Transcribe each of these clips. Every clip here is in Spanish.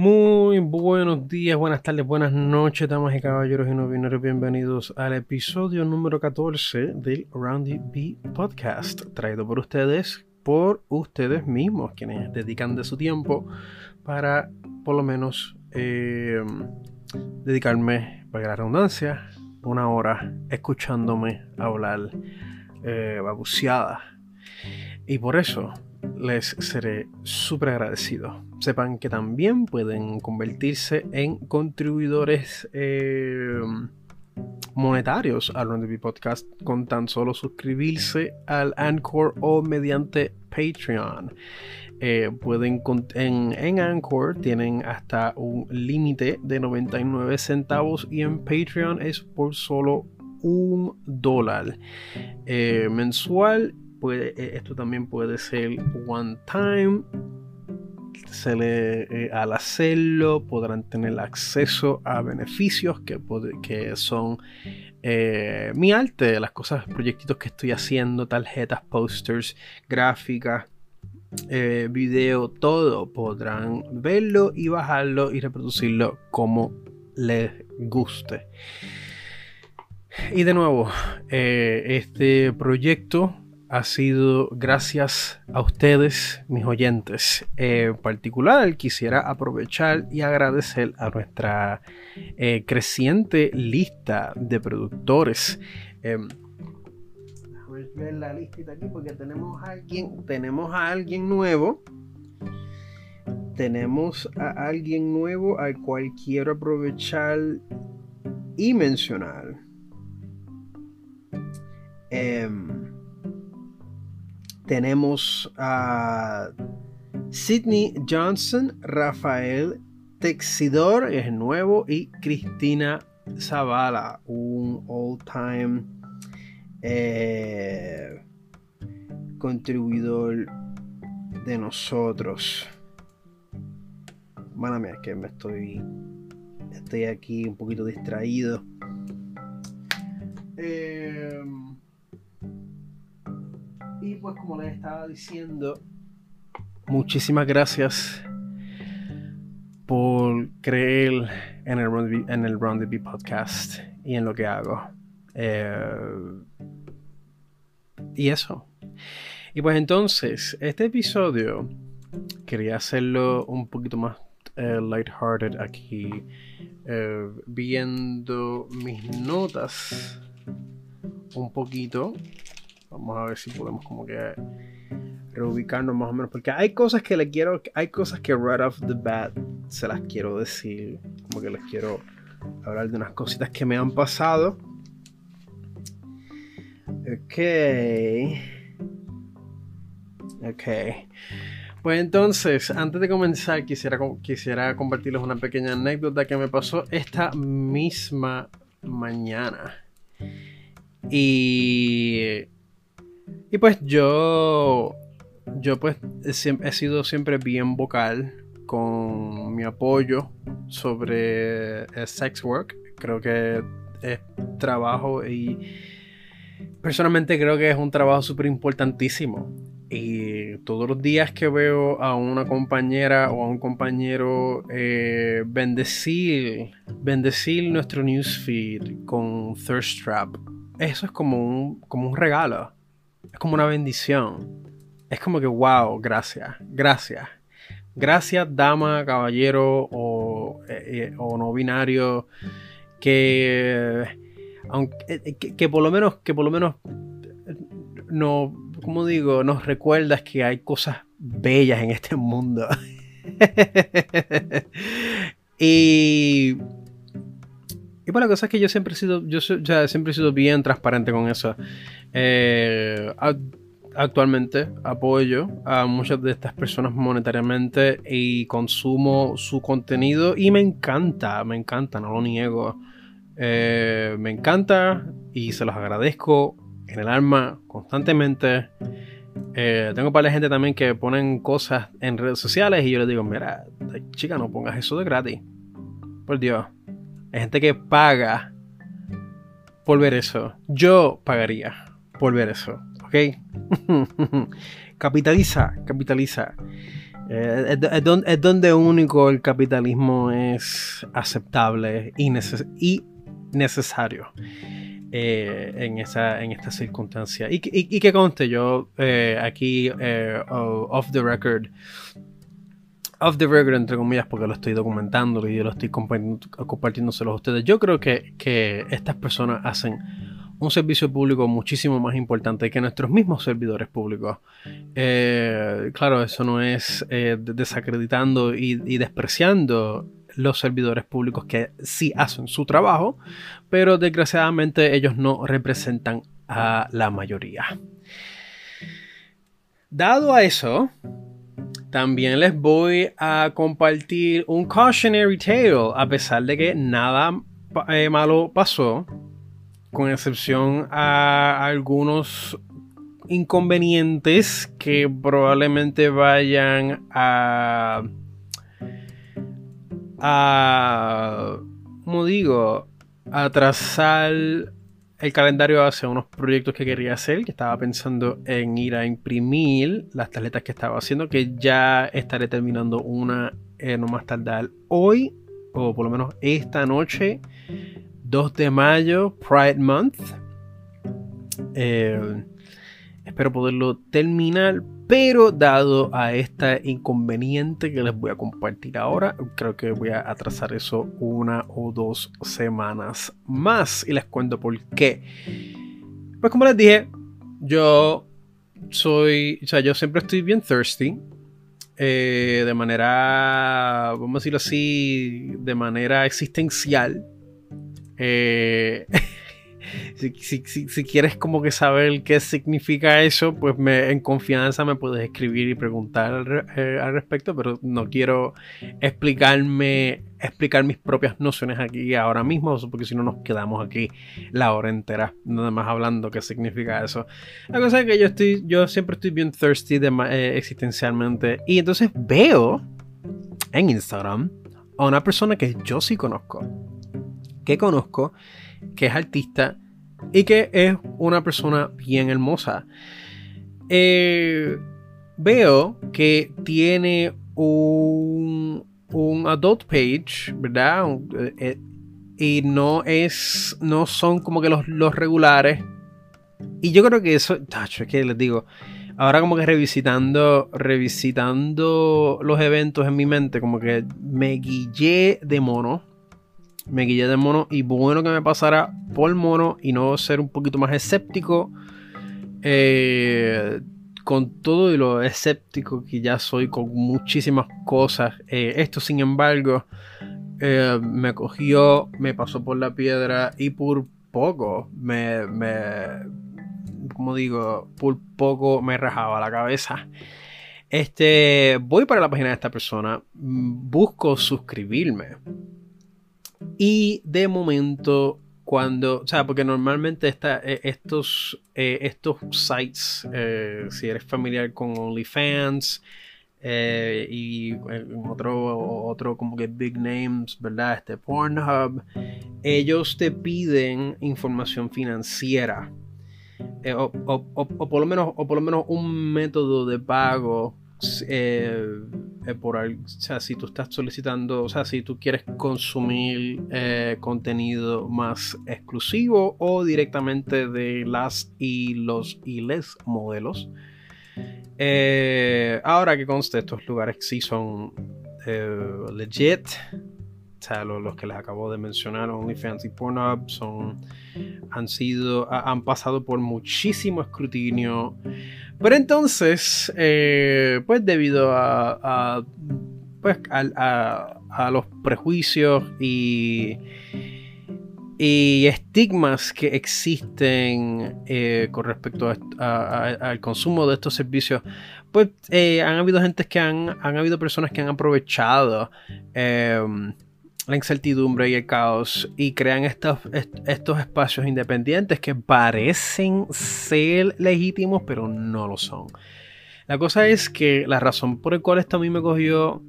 Muy buenos días, buenas tardes, buenas noches, damas y caballeros y no. Bienvenidos al episodio número 14 del Roundy B Podcast, traído por ustedes, por ustedes mismos, quienes dedican de su tiempo para, por lo menos, eh, dedicarme, para la redundancia, una hora escuchándome hablar eh, babuceada. Y por eso les seré súper agradecido. Sepan que también pueden convertirse en contribuidores eh, monetarios al Run Podcast con tan solo suscribirse al Anchor o mediante Patreon. Eh, pueden en, en, Anchor tienen hasta un límite de 99 centavos y en Patreon es por solo un dólar eh, mensual eh, esto también puede ser one time. Se le, eh, al hacerlo podrán tener acceso a beneficios que, son eh, mi arte, las cosas, proyectitos que estoy haciendo, tarjetas, posters, gráficas, video, todo podrán verlo y bajarlo y reproducirlo como les guste. Y de nuevo, este proyecto ha sido gracias a ustedes, mis oyentes. en particular, quisiera aprovechar y agradecer a nuestra eh, creciente lista de productores. Em, déjame ver la lista aquí porque tenemos a alguien, tenemos a alguien nuevo. Tenemos a alguien nuevo al cual quiero aprovechar y mencionar. Um, tenemos a Sidney Johnson, Rafael Texidor, es nuevo, y Cristina Zavala, un all-time eh, contribuidor de nosotros. Mala mía, es que me estoy. Estoy aquí un poquito distraído. Pues como les estaba diciendo, muchísimas gracias por creer en el en el Round podcast y en lo que hago. Eh, y eso. Y pues entonces, este episodio quería hacerlo un poquito más eh, lighthearted aquí, eh, viendo mis notas un poquito Vamos a ver si podemos como que reubicarnos más o menos. Porque hay cosas que le quiero. Hay cosas que right off the bat se las quiero decir. Como que les quiero hablar de unas cositas que me han pasado. Ok. Ok. Pues entonces, antes de comenzar, quisiera, quisiera compartirles una pequeña anécdota que me pasó esta misma mañana. Y y pues yo, yo pues he, sido siempre bien vocal con mi apoyo sobre sex work. Creo que es trabajo y personalmente creo que es un trabajo súper importantísimo. Y todos los días que veo a una compañera o a un compañero eh, bendecir, bendecir nuestro newsfeed con Thirst Trap, eso es como un, como un regalo es como una bendición. Es como que, wow, gracias, gracias. Gracias, dama, caballero o, eh, eh, no binario, que, aunque, eh, que, por lo menos, que por lo menos, no, como digo, nos recuerdas que hay cosas bellas en este mundo. y y por la cosa es que yo siempre he sido, yo siempre he sido bien transparente con eso. Eh, actualmente apoyo a muchas de estas personas monetariamente y consumo su contenido y me encanta, me encanta, no lo niego. Eh, me encanta y se los agradezco en el alma constantemente. Eh, tengo para la gente también que ponen cosas en redes sociales y yo les digo, mira, chica, no pongas eso de gratis. Por Dios. Hay gente que paga por ver eso. Yo pagaría por ver eso. ¿Ok? capitaliza, capitaliza. Eh, es, donde único el capitalismo es aceptable y, necesario eh, en, esa, en esta circunstancia. Y, que conste, yo eh, aquí, off the record, off the record, entre comillas, porque lo estoy documentando y yo lo estoy compartiendo, compartiéndoselos a ustedes. Yo creo que, que estas personas hacen un servicio público muchísimo más importante que nuestros mismos servidores públicos. Eh, claro, eso no es eh, desacreditando y, despreciando los servidores públicos que sí hacen su trabajo, pero desgraciadamente ellos no representan a la mayoría. Dado a eso, también les voy a compartir un cautionary tale, a pesar de que nada eh, malo pasó con excepción a algunos inconvenientes que probablemente vayan a a como digo atrasar el calendario hacia unos proyectos que quería hacer que estaba pensando en ir a imprimir las tarjetas que estaba haciendo que ya estaré terminando una eh, no más tardar hoy o por lo menos esta noche 2 de mayo, Pride Month. Eh, espero poderlo terminar, pero dado a este inconveniente que les voy a compartir ahora, creo que voy a atrasar eso una o dos semanas más y les cuento por qué. Pues como les dije, yo soy, o sea, yo siempre estoy bien thirsty. Eh, de manera, vamos a decirlo así, de manera existencial. Eh, si, quieres como que saber qué significa eso, pues en confianza me puedes escribir y preguntar al, eh, respecto, pero no quiero explicarme, explicar mis propias nociones aquí ahora mismo, porque si no nos quedamos aquí la hora entera, nada más hablando qué significa eso. La cosa es que yo estoy, yo siempre estoy bien thirsty eh, existencialmente, y entonces veo en Instagram a una persona que yo sí conozco conozco, que es artista y que es una persona bien hermosa. Eh, veo que tiene un, un adult page, ¿verdad? Eh, eh, y no es. No son como que los, los regulares. Y yo creo que eso. Tacho, es que les digo. Ahora como que revisitando. Revisitando los eventos en mi mente. Como que me guillé de mono me guillé de mono y bueno que me pasara por mono y no ser un poquito más escéptico eh, con todo y lo escéptico que ya soy con muchísimas cosas eh, esto sin embargo eh, me cogió me pasó por la piedra y por poco me, me como digo por poco me rajaba la cabeza. Este voy para la página de esta persona busco suscribirme y de momento, cuando, o sea, porque normalmente está, eh, estos, eh, estos sites, eh, si eres familiar con OnlyFans y otro, otro como que big names, ¿verdad? Este Pornhub, ellos te piden información financiera. O, o, por lo menos, o por lo menos un método de pago eh, eh, o sea, si tú estás solicitando, o sea, si tú quieres consumir eh, contenido más exclusivo o directamente de las y los y les modelos. ahora que conste, estos lugares sí son legit. Los, que les acabo de mencionar, OnlyFans y Pornhub, son, han sido, han pasado por muchísimo escrutinio. Pero entonces, eh, pues debido a, pues, a, los prejuicios y, y estigmas que existen eh, con respecto al consumo de estos servicios, pues eh, han habido gente que han habido personas que han aprovechado la incertidumbre y el caos y crean estos, estos espacios independientes que parecen ser legítimos pero no lo son. La cosa es que la razón por la cual esto a mí me cogió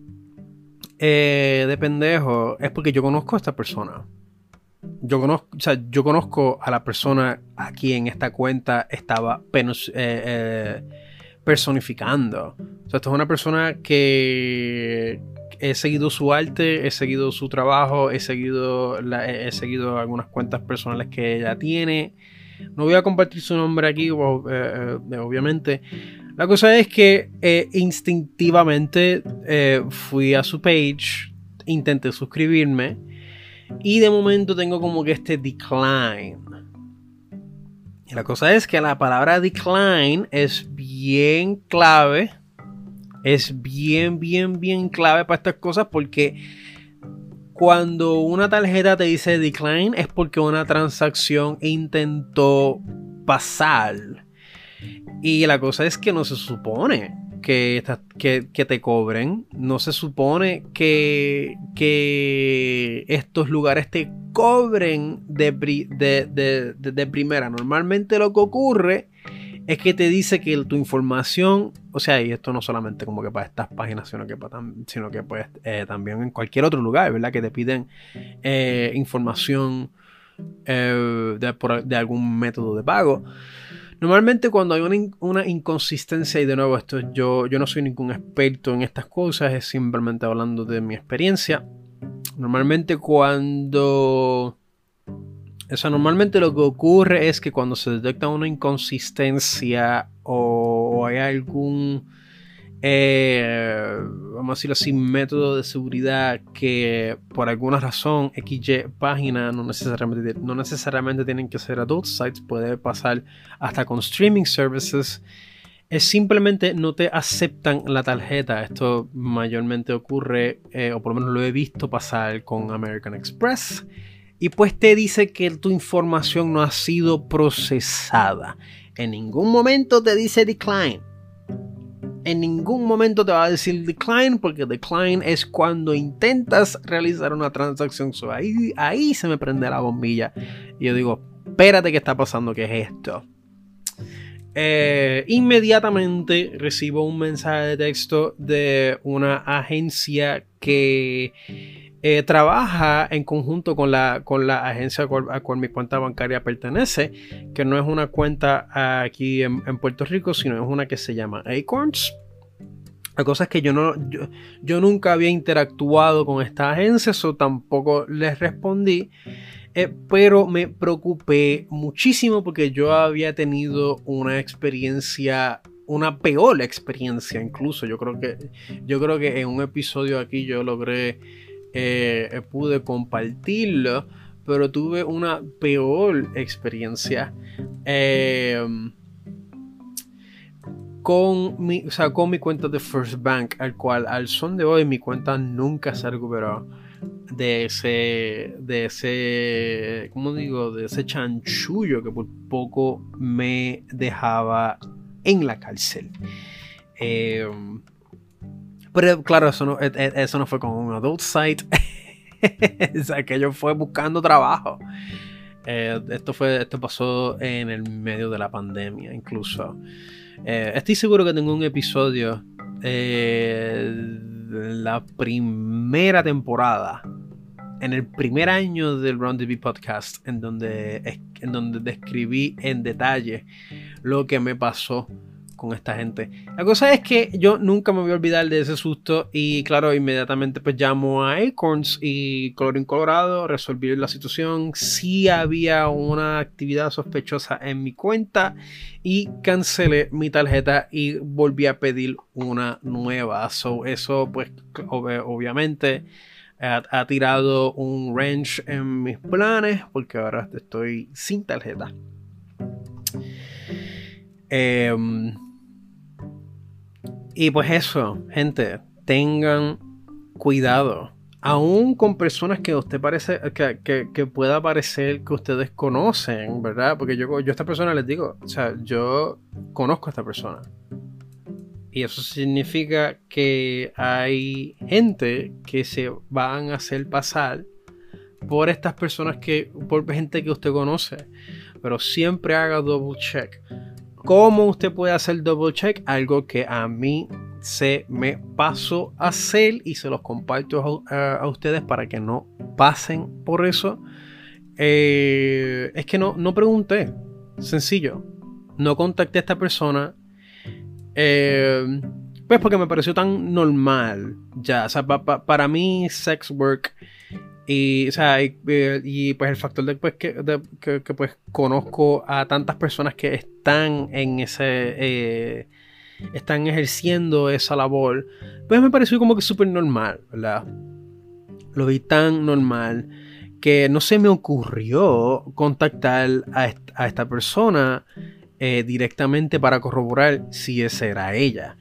eh, de pendejo es porque yo conozco a esta persona. Yo conozco, yo conozco a la persona a quien esta cuenta estaba eh, eh, personificando. O sea, esto es una persona que he seguido su arte, he seguido su trabajo, he seguido, he seguido algunas cuentas personales que ella tiene. No voy a compartir su nombre aquí, eh, eh, obviamente. La cosa es que eh, instintivamente fui a su page, intenté suscribirme y de momento tengo como que este decline. La cosa es que la palabra decline es bien clave. Es bien, bien, bien clave para estas cosas porque cuando una tarjeta te dice decline es porque una transacción intentó pasar. Y la cosa es que no se supone que, que, te cobren. No se supone que, que estos lugares te cobren de, de, primera. Normalmente lo que ocurre es que te dice que tu información, o sea, y esto no solamente como que para estas páginas, sino que, para, sino que pues, eh, también en cualquier otro lugar, ¿verdad? Que te piden eh, información eh, de, algún método de pago. Normalmente cuando hay una, inconsistencia, y de nuevo, esto yo, yo no soy ningún experto en estas cosas, es simplemente hablando de mi experiencia. Normalmente cuando... O normalmente lo que ocurre es que cuando se detecta una inconsistencia o hay algún eh, vamos a decirlo así, método de seguridad que por alguna razón XY página no necesariamente, no necesariamente tienen que ser adult sites, puede pasar hasta con streaming services. Es simplemente no te aceptan la tarjeta. Esto mayormente ocurre, eh, o por lo menos lo he visto pasar con American Express. Y pues te dice que tu información no ha sido procesada. En ningún momento te dice decline en ningún momento te va a decir decline, porque decline es cuando intentas realizar una transacción. ahí, ahí se me prende la bombilla. Y yo digo, espérate, ¿qué está pasando? ¿Qué es esto? Eh, inmediatamente recibo un mensaje de texto de una agencia que eh, trabaja en conjunto con la, con la agencia a cual, mi cuenta bancaria pertenece, que no es una cuenta aquí en, Puerto Rico, sino es una que se llama Acorns. La cosa es que yo, no, yo, nunca había interactuado con esta agencia, eso tampoco les respondí. Eh, pero me preocupé muchísimo porque yo había tenido una experiencia una peor experiencia incluso yo creo que yo creo que en un episodio aquí yo logré eh, pude compartirlo, pero tuve una peor experiencia em, con, mi, o con mi cuenta de First Bank, al cual al son de hoy mi cuenta nunca se recuperó de ese, de ese, ¿cómo digo? De ese chanchullo que por poco me dejaba en la cárcel. Em, pero claro, eso no, e, e, eso no fue con un adult site. o sea, que yo fue buscando trabajo. Eh, esto, fue, esto pasó en el medio de la pandemia, incluso. Eh, estoy seguro que tengo un episodio eh, la primera temporada, en el primer año del Round the podcast, en donde, en donde describí en detalle lo que me pasó con esta gente. La cosa es que yo nunca me voy a olvidar de ese susto y claro, inmediatamente pues llamo a Acorns y Colorín Colorado, resolví la situación. Si había una actividad sospechosa en mi cuenta y cancelé mi tarjeta y volví a pedir una nueva. So, eso pues obviamente ha, tirado un wrench en mis planes porque ahora estoy sin tarjeta. Eh, y pues eso, gente, tengan cuidado. Aún con personas que usted parece, que, pueda parecer que ustedes conocen, ¿verdad? Porque yo, yo a esta persona les digo, o sea, yo conozco a esta persona. Y eso significa que hay gente que se van a hacer pasar por estas personas que, por gente que usted conoce. Pero siempre haga double check. ¿Cómo usted puede hacer double check? Algo que a mí se me pasó a hacer y se los comparto a, ustedes para que no pasen por eso. Eh, es que no, no pregunté. Sencillo. No contacté a esta persona Eh, pues porque me pareció tan normal. Ya, o sea, para mí, sex work. Y, o sea, y, eh, pues el factor de, pues, que, pues conozco a tantas personas que están en ese. Eh, están ejerciendo esa labor. Pues me pareció como que súper normal, ¿verdad? Lo vi tan normal que no se me ocurrió contactar a, esta persona eh, directamente para corroborar si esa era ella.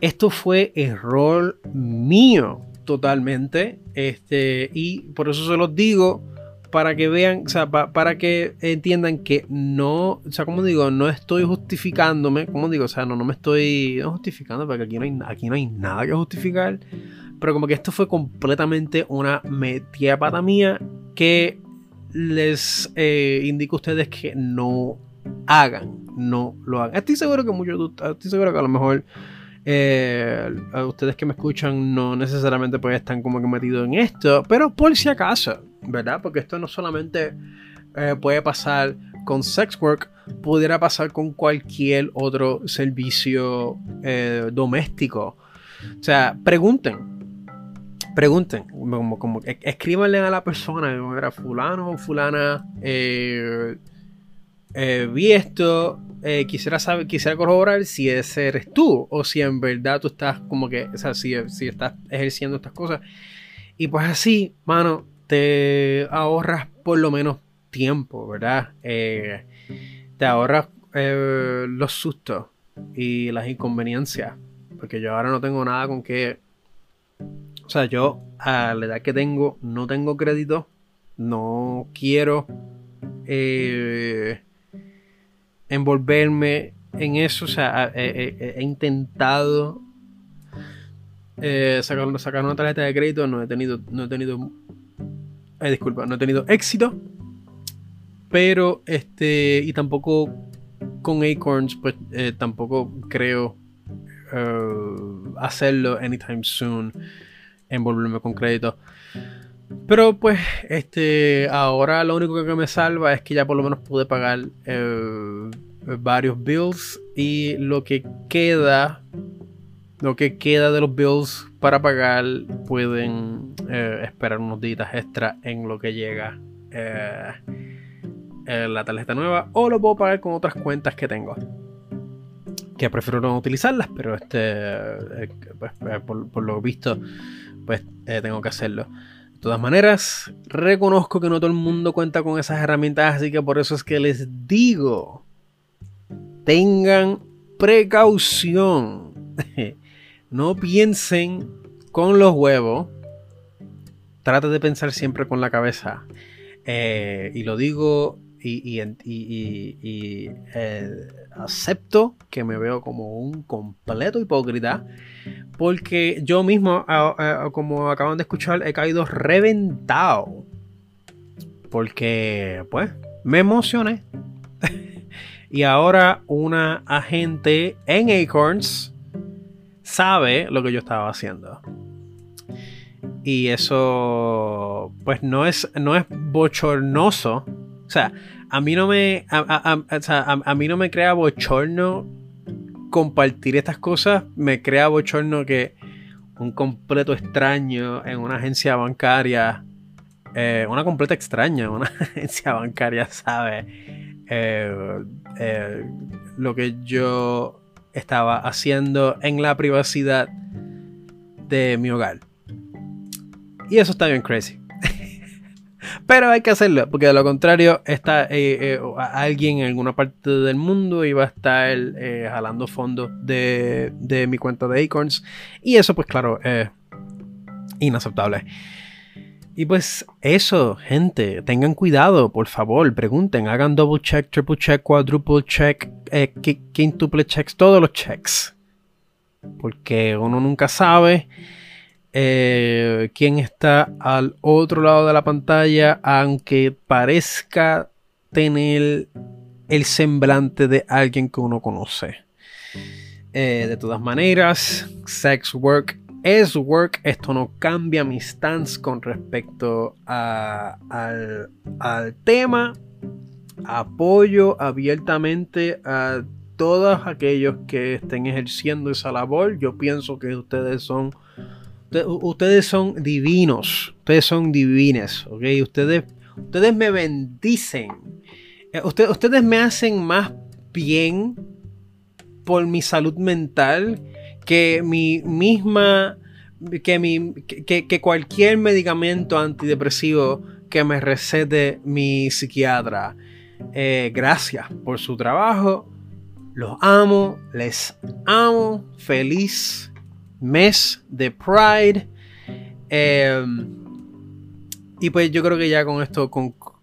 Esto fue error mío totalmente. Este, y por eso se los digo. Para que vean, o sea, para que entiendan que no, o sea, como digo, no estoy justificándome, como digo, o sea, no, no me estoy justificando, porque aquí no, hay, aquí no hay nada que justificar, pero como que esto fue completamente una metida mía que les eh, indico a ustedes que no hagan, no lo hagan. Estoy seguro que muchos, estoy seguro que a lo mejor eh, a ustedes que me escuchan no necesariamente pues están como que metidos en esto, pero por si acaso, ¿verdad? Porque esto no solamente eh, puede pasar con sex work, pudiera pasar con cualquier otro servicio eh, doméstico. O sea, pregunten. Pregunten, como, como escríbanle a la persona, era fulano o fulana, vi esto, eh, quisiera saber, quisiera corroborar si ese eres tú o si en verdad tú estás como que, o sea, si, estás ejerciendo estas cosas. Y pues así, mano, te ahorras por lo menos tiempo, ¿verdad? Eh, te ahorras eh, los sustos y las inconveniencias. Porque yo ahora no tengo nada con que... O sea, yo a la edad que tengo no tengo crédito. No quiero... Eh, envolverme en eso. O sea, he, intentado eh, sacar, sacar, una tarjeta de crédito. No he tenido. No he tenido. Eh, disculpa, no he tenido éxito. Pero este. Y tampoco con Acorns, pues eh, tampoco creo hacerlo anytime soon. Envolverme con crédito. Pero pues, este, ahora lo único que me salva es que ya por lo menos pude pagar eh, varios bills y lo que queda, lo que queda de los bills para pagar pueden eh, esperar unos días extra en lo que llega eh, la tarjeta nueva o lo puedo pagar con otras cuentas que tengo que prefiero no utilizarlas, pero este, pues, por, por, lo visto, pues tengo que hacerlo. De todas maneras, reconozco que no todo el mundo cuenta con esas herramientas, así que por eso es que les digo, tengan precaución. no piensen con los huevos. Trata de pensar siempre con la cabeza. Eh, y lo digo y, eh, acepto que me veo como un completo hipócrita porque yo mismo, como acaban de escuchar, he caído reventado. Porque, pues, me emocioné. y ahora una agente en Acorns sabe lo que yo estaba haciendo. Y eso, pues, no es, no es bochornoso. O sea, a mí no me, a mí no me crea bochorno compartir estas cosas me crea bochorno que un completo extraño en una agencia bancaria, eh, una completa extraña, una agencia bancaria sabe eh, eh, lo que yo estaba haciendo en la privacidad de mi hogar. Y eso está bien crazy. Pero hay que hacerlo, porque de lo contrario está eh, eh, alguien en alguna parte del mundo y va a estar eh, jalando fondos de, mi cuenta de Acorns. Y eso pues claro es inaceptable. Y pues eso, gente, tengan cuidado, por favor, pregunten, hagan double check, triple check, quadruple check, quintuple checks, todos los checks. Porque uno nunca sabe eh, quién está al otro lado de la pantalla, aunque parezca tener el semblante de alguien que uno conoce. Eh, de todas maneras, sex work es work. Esto no cambia mi stance con respecto al, al tema. Apoyo abiertamente a todos aquellos que estén ejerciendo esa labor, yo pienso que ustedes son ustedes son divinos, ustedes son divines, ¿ok? Ustedes, ustedes me bendicen, eh, ustedes, ustedes me hacen más bien por mi salud mental que mi misma, que, mi, que cualquier medicamento antidepresivo que me recete mi psiquiatra. Eh, gracias por su trabajo. Los amo, les amo. Feliz mes de Pride. Em, y pues yo creo que ya con esto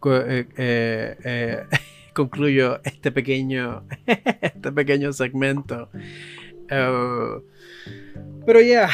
eh, eh, concluyo este pequeño, este pequeño segmento. Pero ya,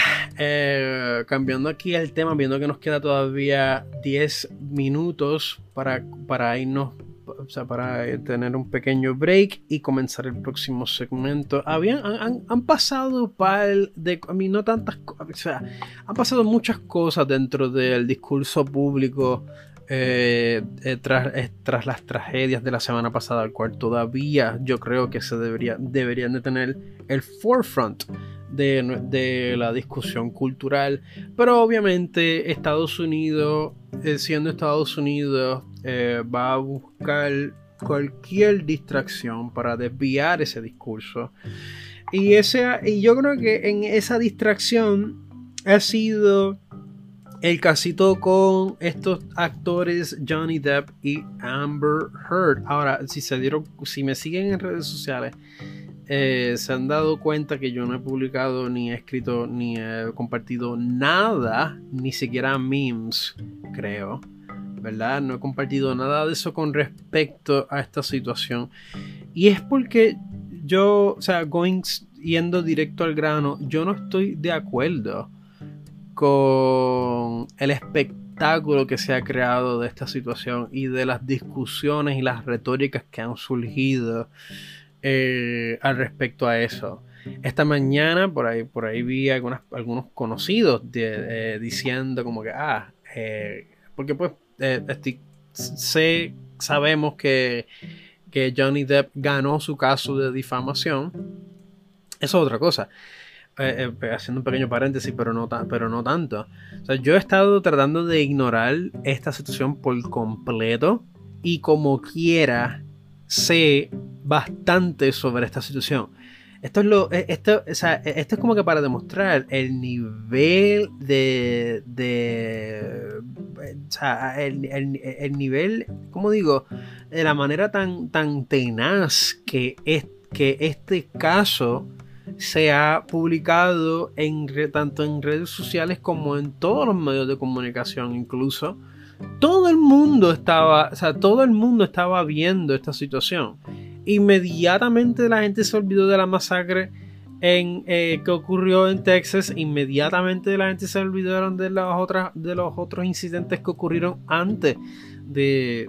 cambiando aquí el tema, viendo que nos queda todavía 10 minutos para, para irnos o sea, para eh, tener un pequeño break y comenzar el próximo segmento. Habían, han, pasado par de, a mí no tantas, o sea, han pasado muchas cosas dentro del discurso público eh, eh, tras, tras, las tragedias de la semana pasada, al cual todavía yo creo que se debería, deberían de tener el forefront de, la discusión cultural. Pero obviamente Estados Unidos, siendo Estados Unidos, eh, va a buscar cualquier distracción para desviar ese discurso. Y, ese, y yo creo que en esa distracción ha sido el casito con estos actores Johnny Depp y Amber Heard. Ahora, si se dieron, si me siguen en redes sociales, eh, se han dado cuenta que yo no he publicado, ni he escrito, ni he compartido nada, ni siquiera memes, creo. ¿verdad? No he compartido nada de eso con respecto a esta situación. Y es porque yo, o sea, going, yendo directo al grano, yo no estoy de acuerdo con el espectáculo que se ha creado de esta situación y de las discusiones y las retóricas que han surgido eh, al respecto a eso. Esta mañana por ahí, por ahí vi algunos conocidos diciendo como que, ah, eh, porque pues eh, sé, sabemos que, Johnny Depp ganó su caso de difamación. Eso es otra cosa. Haciendo un pequeño paréntesis, pero no, pero no tanto. yo he estado tratando de ignorar esta situación por completo y como quiera sé bastante sobre esta situación. Esto es lo. E, esto, o sea, e, esto es como que para demostrar el nivel de. de o sea, el, el, nivel, ¿cómo digo? De la manera tan, tan tenaz que, es, que este caso se ha publicado en, tanto en redes sociales como en todos los medios de comunicación, incluso. Todo el mundo estaba, o sea, todo el mundo estaba viendo esta situación inmediatamente la gente se olvidó de la masacre eh, que ocurrió en Texas. Inmediatamente la gente se olvidaron de, de los otros incidentes que ocurrieron antes de,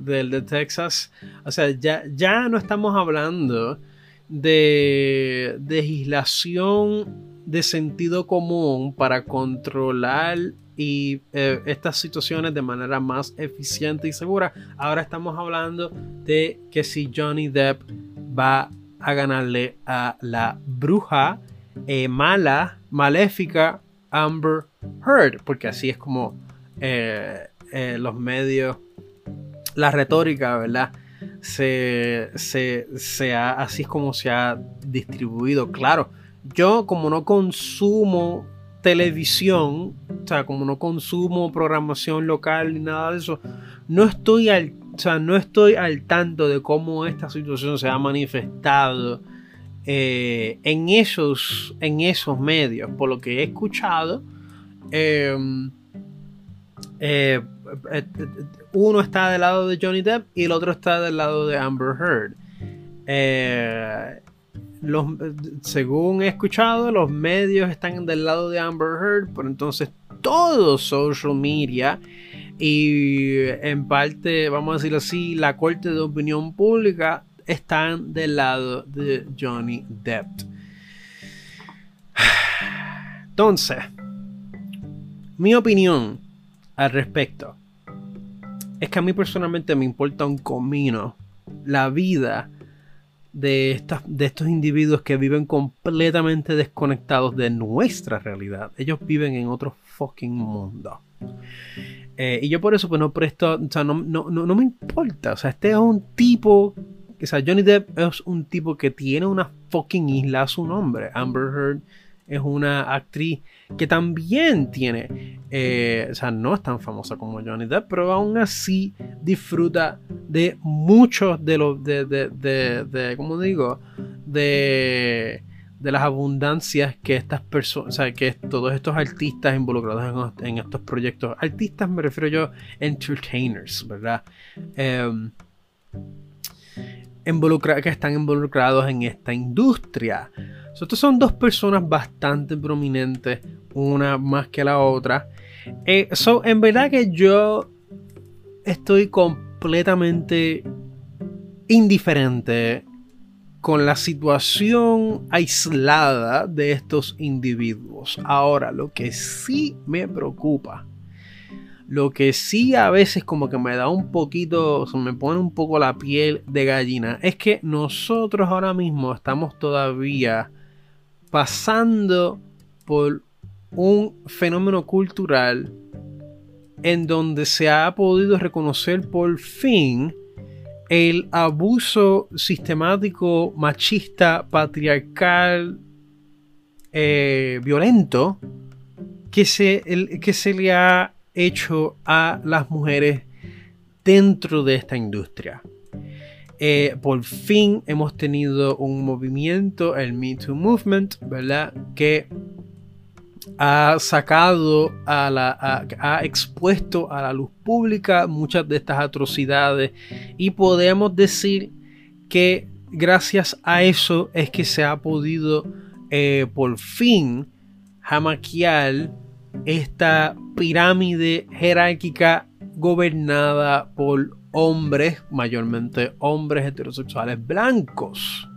del de Texas. O sea, ya, ya no estamos hablando de legislación de sentido común para controlar y eh, estas situaciones de manera más eficiente y segura. Ahora estamos hablando de que si Johnny Depp va a ganarle a la bruja eh, mala, maléfica Amber Heard, porque así es como eh, los medios, la retórica, ¿verdad? Se, se, así es como se ha distribuido. Claro, yo como no consumo televisión, o sea, como no consumo programación local ni nada de eso, no estoy al, no estoy al tanto de cómo esta situación se ha manifestado eh, en, esos, en esos medios. Por lo que he escuchado, em, eh, eh, uno está del lado de Johnny Depp y el otro está del lado de Amber Heard según he escuchado, los medios están del lado de Amber Heard, pero entonces todo social media y en parte, vamos a decirlo así, la corte de opinión pública están del lado de Johnny Depp. Entonces, mi opinión al respecto es que a mí personalmente me importa un comino la vida de, estas, de estos individuos que viven completamente desconectados de nuestra realidad. Ellos viven en otro fucking mundo. Eh, y yo por eso pues no presto, o sea, no, no, no, me importa. O sea, este es un tipo, o sea, Johnny Depp es un tipo que tiene una fucking isla a su nombre. Amber Heard es una actriz que también tiene, eh, o sea, no es tan famosa como Johnny Depp, pero aún así disfruta de muchos de los, de, de, de, de ¿cómo digo? De, de las abundancias que estas personas, o sea, que todos estos artistas involucrados en, estos proyectos, artistas me refiero yo, entertainers, ¿verdad? Que están involucrados en esta industria. estos son dos personas bastante prominentes, una más que la otra. Eh, en verdad que yo estoy completamente indiferente con la situación aislada de estos individuos. Ahora, lo que sí me preocupa lo que sí a veces como que me da un poquito, me pone un poco la piel de gallina, es que nosotros ahora mismo estamos todavía pasando por un fenómeno cultural en donde se ha podido reconocer por fin el abuso sistemático, machista, patriarcal, eh, violento que se, que se le ha hecho a las mujeres dentro de esta industria. Eh, por fin hemos tenido un movimiento, el Me Too Movement, ¿verdad? Que ha sacado a la, ha expuesto a la luz pública muchas de estas atrocidades y podemos decir que gracias a eso es que se ha podido eh, por fin jamaquear esta pirámide jerárquica gobernada por hombres, mayormente hombres heterosexuales blancos.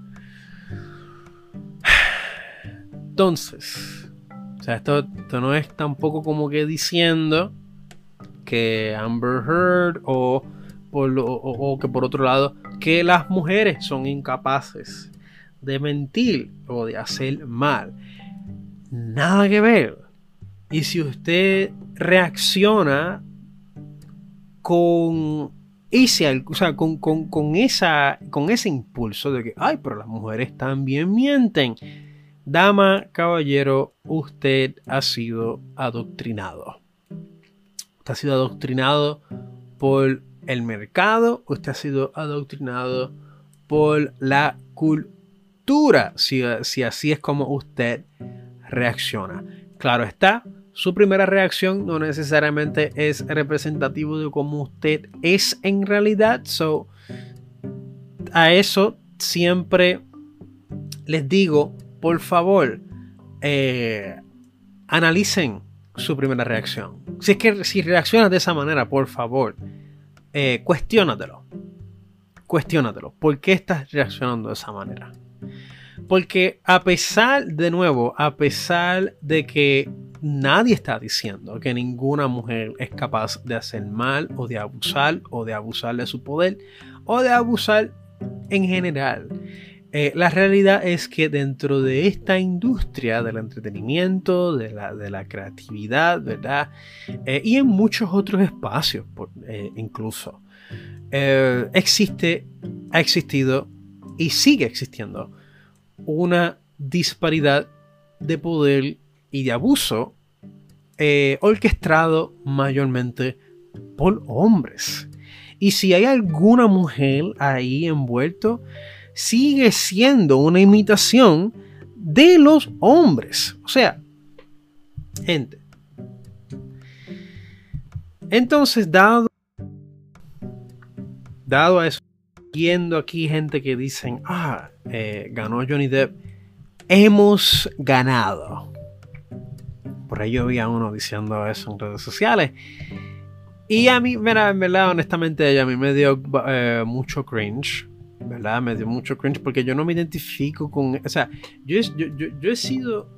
Entonces, o sea, esto, no es tampoco como que diciendo que Amber Heard o, o que por otro lado, que las mujeres son incapaces de mentir o de hacer mal. Nada que ver. Y si usted reacciona con ese, o sea, con, con, esa, con ese impulso de que, ay, pero las mujeres también mienten. Dama, caballero, usted ha sido adoctrinado. Usted ha sido adoctrinado por el mercado, usted ha sido adoctrinado por la cultura, si, si así es como usted reacciona. Claro está, su primera reacción no necesariamente es representativo de cómo usted es en realidad. So, a eso siempre les digo, por favor, eh, analicen su primera reacción. Si es que si reaccionas de esa manera, por favor, eh, cuestiónatelo. Cuestiónatelo. ¿Por qué estás reaccionando de esa manera? Porque a pesar, de nuevo, a pesar de que nadie está diciendo que ninguna mujer es capaz de hacer mal o de abusar o de abusar de su poder o de abusar en general. Eh, la realidad es que dentro de esta industria del entretenimiento, de la, creatividad, ¿verdad? Eh, y en muchos otros espacios, eh, incluso, existe, ha existido y sigue existiendo una disparidad de poder y de abuso eh, orquestado mayormente por hombres. Y si hay alguna mujer ahí envuelto, sigue siendo una imitación de los hombres. O sea, gente. Entonces, dado, dado a eso, viendo aquí gente que dicen, ah, eh, ganó Johnny Depp, hemos ganado. Por ahí yo vi a uno diciendo eso en redes sociales. Y a mí, mira, en verdad, honestamente, a mí me dio eh, mucho cringe. ¿Verdad? Me dio mucho cringe porque yo no me identifico con. O sea, yo, yo, he sido.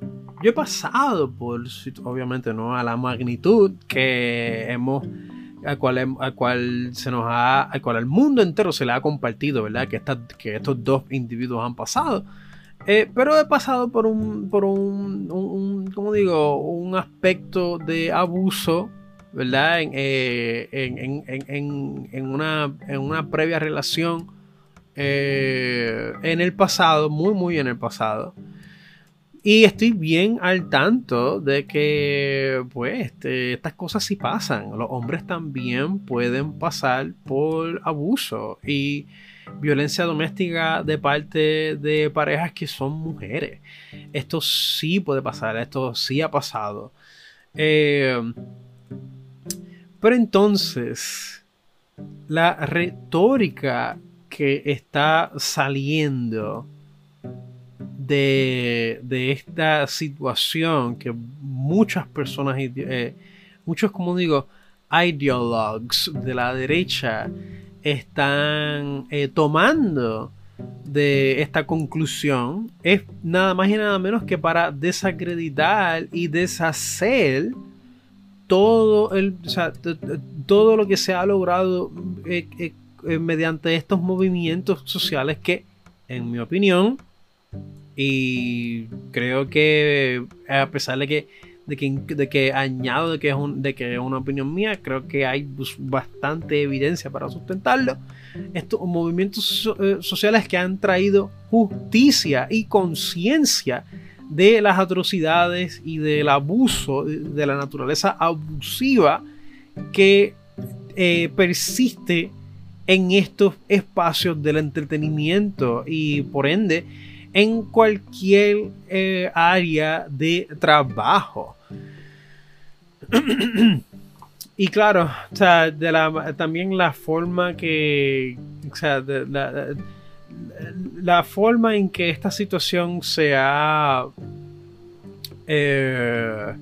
Yo he pasado por. Obviamente, no a la magnitud que hemos. Al cual, al cual se nos ha, al cual al mundo entero se le ha compartido, ¿verdad? Que, que estos dos individuos han pasado. Eh, pero he pasado por un, por un, un, digo? Un aspecto de abuso, ¿verdad? En, eh, en, una, en una previa relación eh, en el pasado, muy, muy en el pasado. Y estoy bien al tanto de que, pues, este, estas cosas sí pasan. Los hombres también pueden pasar por abuso y violencia doméstica de parte de parejas que son mujeres. Esto sí puede pasar, esto sí ha pasado. Eh, pero entonces, la retórica que está saliendo de, esta situación que muchas personas, eh, muchos como digo, ideologues de la derecha están eh, tomando de esta conclusión es nada más y nada menos que para desacreditar y deshacer todo el todo lo que se ha logrado eh, mediante estos movimientos sociales que en mi opinión y creo que a pesar de que, de que, de que añado de que, es un, de que es una opinión mía, creo que hay bastante evidencia para sustentarlo. Estos movimientos eh, sociales que han traído justicia y conciencia de las atrocidades y del abuso, de la naturaleza abusiva que eh, persiste en estos espacios del entretenimiento y por ende en cualquier eh, área de trabajo. y claro, también la forma que, la, forma en que esta situación se ha, eh,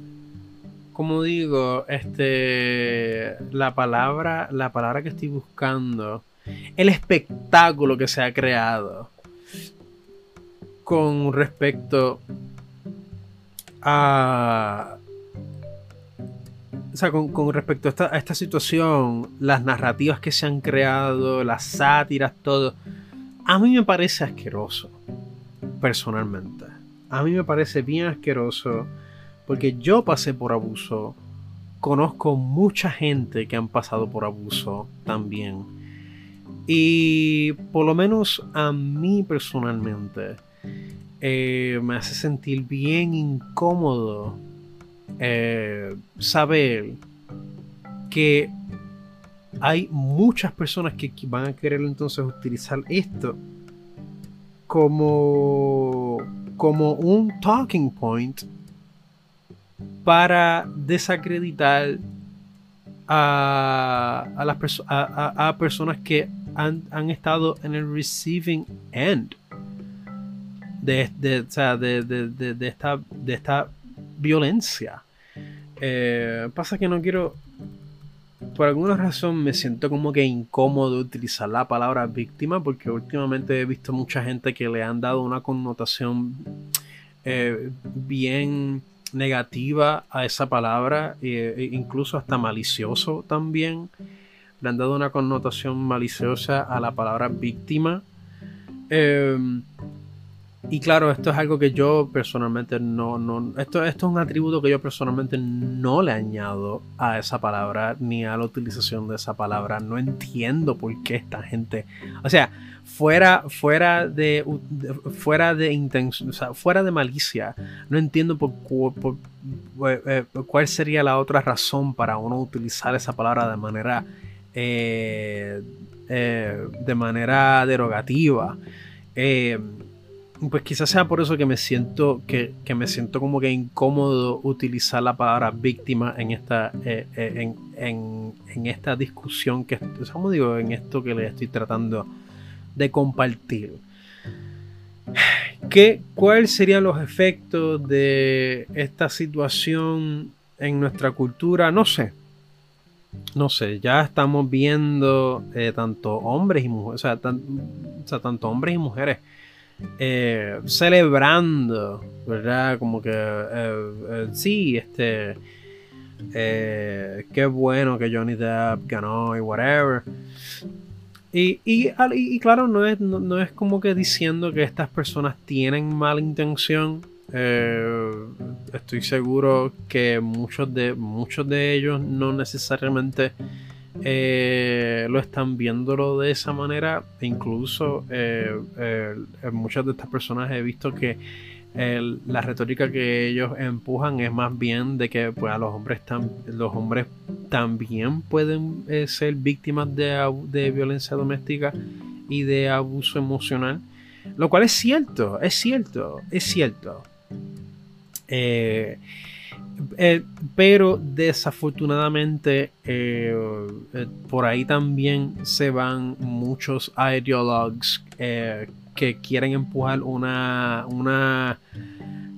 como digo, este, la palabra, la palabra que estoy buscando, el espectáculo que se ha creado con respecto a. O sea, con, respecto a esta, situación, las narrativas que se han creado, las sátiras, todo. A mí me parece asqueroso. Personalmente. A mí me parece bien asqueroso. Porque yo pasé por abuso. Conozco mucha gente que han pasado por abuso también. Y por lo menos a mí personalmente eh, me hace sentir bien incómodo. Eh, saber que hay muchas personas que van a querer entonces utilizar esto como, como un talking point para desacreditar a, las a, personas que han, han, estado en el receiving end de, de, esta, de esta violencia. Eh, pasa que no quiero, por alguna razón me siento como que incómodo utilizar la palabra víctima porque últimamente he visto mucha gente que le han dado una connotación eh, bien negativa a esa palabra, e incluso hasta malicioso también. Le han dado una connotación maliciosa a la palabra víctima. Eh, y claro, esto es algo que yo personalmente no, no esto, esto es un atributo que yo personalmente no le añado a esa palabra ni a la utilización de esa palabra. No entiendo por qué esta gente, o sea, fuera, fuera de, fuera de intención, o sea, fuera de malicia, no entiendo por, eh, eh, cuál sería la otra razón para uno utilizar esa palabra de manera, eh, de manera derogativa. Eh, pues quizás sea por eso que me siento que, me siento como que incómodo utilizar la palabra víctima en esta eh, eh, en, esta discusión que como digo en esto que le estoy tratando de compartir ¿Qué, ¿Cuáles serían los efectos de esta situación en nuestra cultura? No sé. No sé, ya estamos viendo eh, tanto hombres y mujeres, o sea tanto hombres y mujeres eh, celebrando, ¿verdad? Como que eh, eh, sí, este, qué bueno que Johnny Depp ganó y whatever. Y, y, claro, no es, no, es como que diciendo que estas personas tienen mala intención. Estoy seguro que muchos de, muchos de ellos no necesariamente eh, lo están viéndolo de esa manera. Incluso eh, muchas de estas personas he visto que la retórica que ellos empujan es más bien de que pues, los hombres los hombres también pueden eh, ser víctimas de, violencia doméstica y de abuso emocional. Lo cual es cierto, es cierto, es cierto. Eh, eh, pero desafortunadamente por ahí también se van muchos ideologues que quieren empujar una, una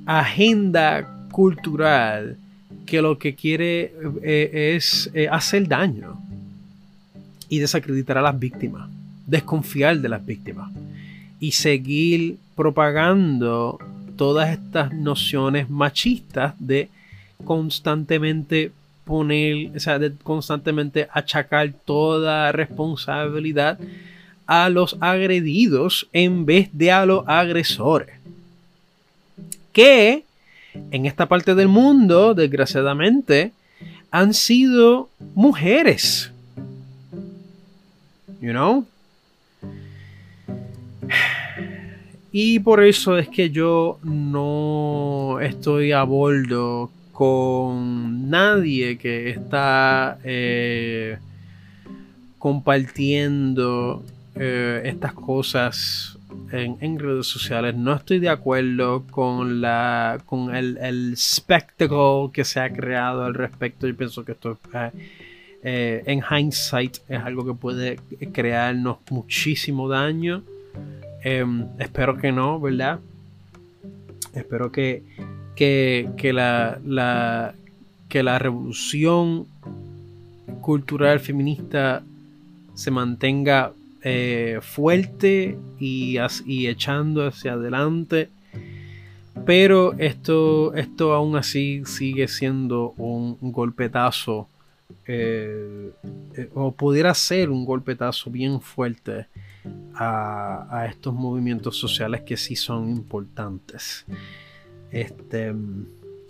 agenda cultural que lo que quiere eh, es eh, hacer daño y desacreditar a las víctimas, desconfiar de las víctimas y seguir propagando todas estas nociones machistas de constantemente poner, o sea, de constantemente achacar toda responsabilidad a los agredidos en vez de a los agresores. Que en esta parte del mundo, desgraciadamente, han sido mujeres. You know? Y por eso es que yo no estoy a bordo con nadie que está eh, compartiendo eh, estas cosas en, redes sociales. No estoy de acuerdo con la con el, el spectacle que se ha creado al respecto. Yo pienso que esto eh, en hindsight es algo que puede crearnos muchísimo daño. Em, espero que no, ¿verdad? Espero que, que, la, que la revolución cultural feminista se mantenga eh, fuerte y, echando hacia adelante. Pero esto, esto aún así sigue siendo un, golpetazo. Eh, eh, o pudiera ser un golpetazo bien fuerte a, estos movimientos sociales que sí son importantes. Este,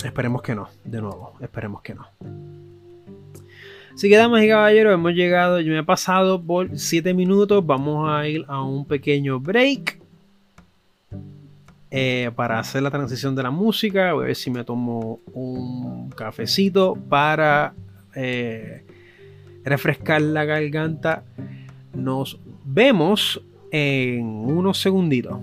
esperemos que no, de nuevo, esperemos que no. Así que, damas y caballeros, hemos llegado, yo me he pasado por 7 minutos. Vamos a ir a un pequeño break eh, para hacer la transición de la música. Voy a ver si me tomo un cafecito para eh, refrescar la garganta. Nos vemos en unos segunditos.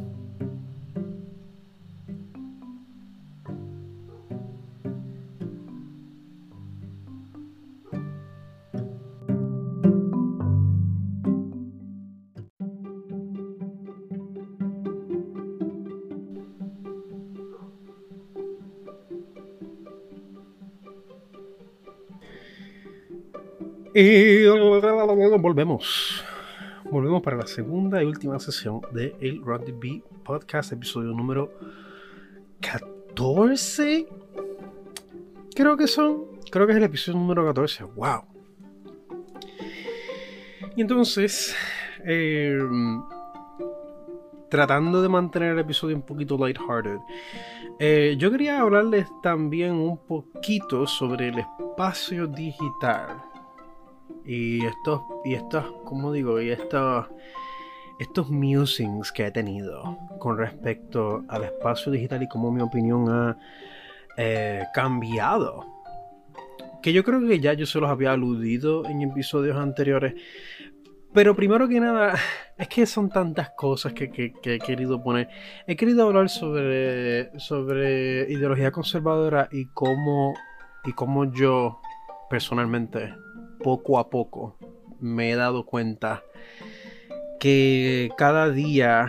Y volvemos. Volvemos para la segunda y última sesión de el Roddy B Podcast, episodio número 14. Creo que son. Creo que es el episodio número 14. ¡Wow! Y entonces. Em, tratando de mantener el episodio un poquito lighthearted. Eh, yo quería hablarles también un poquito sobre el espacio digital y estos, y como digo, y estos, estos musings que he tenido con respecto al espacio digital y cómo mi opinión ha eh, cambiado. Que yo creo que ya yo se los había aludido en episodios anteriores. Pero primero que nada, es que son tantas cosas que, que, he querido poner. He querido hablar sobre, sobre ideología conservadora y cómo, y cómo yo personalmente poco a poco me he dado cuenta que cada día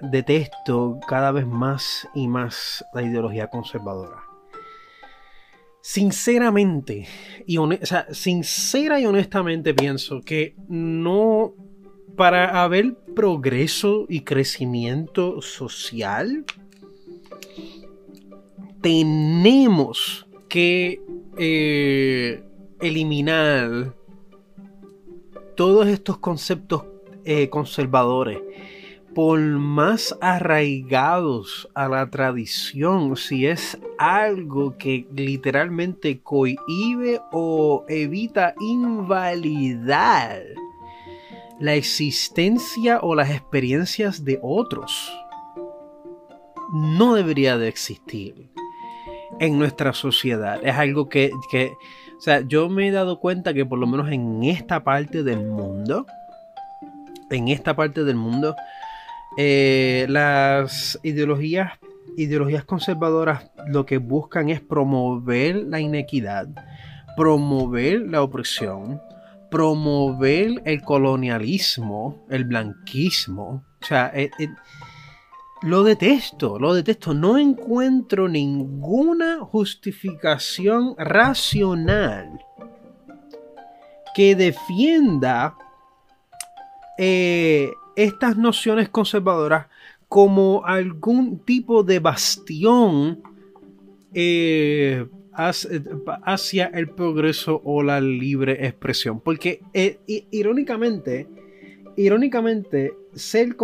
detesto cada vez más y más la ideología conservadora. Sinceramente, y sincera y honestamente pienso que no, para haber progreso y crecimiento social, tenemos que eh, eliminar todos estos conceptos eh, conservadores, por más arraigados a la tradición, si es algo que literalmente cohibe o evita invalidar la existencia o las experiencias de otros, no debería de existir en nuestra sociedad. Es algo que, que, o sea, yo me he dado cuenta que por lo menos en esta parte del mundo, en esta parte del mundo, eh, las ideologías, ideologías conservadoras lo que buscan es promover la inequidad, promover la opresión, promover el colonialismo, el blanquismo. O sea, eh, eh, lo detesto, lo detesto. No encuentro ninguna justificación racional que defienda eh, estas nociones conservadoras como algún tipo de bastión eh, hacia el progreso o la libre expresión. Porque eh, irónicamente, irónicamente, ser